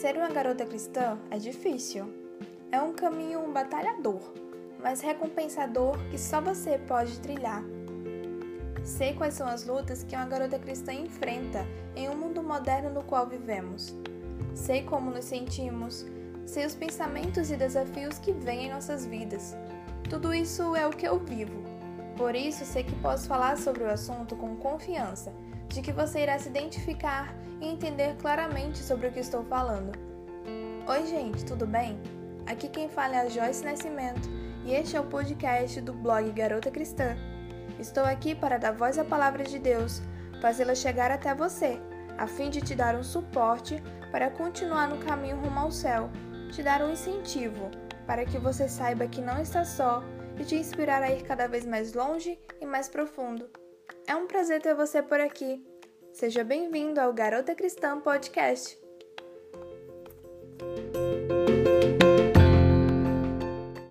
Ser uma garota cristã é difícil. É um caminho batalhador, mas recompensador que só você pode trilhar. Sei quais são as lutas que uma garota cristã enfrenta em um mundo moderno no qual vivemos. Sei como nos sentimos, sei os pensamentos e desafios que vêm em nossas vidas. Tudo isso é o que eu vivo. Por isso, sei que posso falar sobre o assunto com confiança, de que você irá se identificar e entender claramente sobre o que estou falando. Oi, gente, tudo bem? Aqui quem fala é a Joyce Nascimento e este é o podcast do blog Garota Cristã. Estou aqui para dar voz à palavra de Deus, fazê-la chegar até você, a fim de te dar um suporte para continuar no caminho rumo ao céu, te dar um incentivo para que você saiba que não está só e te inspirar a ir cada vez mais longe e mais profundo. É um prazer ter você por aqui. Seja bem-vindo ao Garota Cristã Podcast.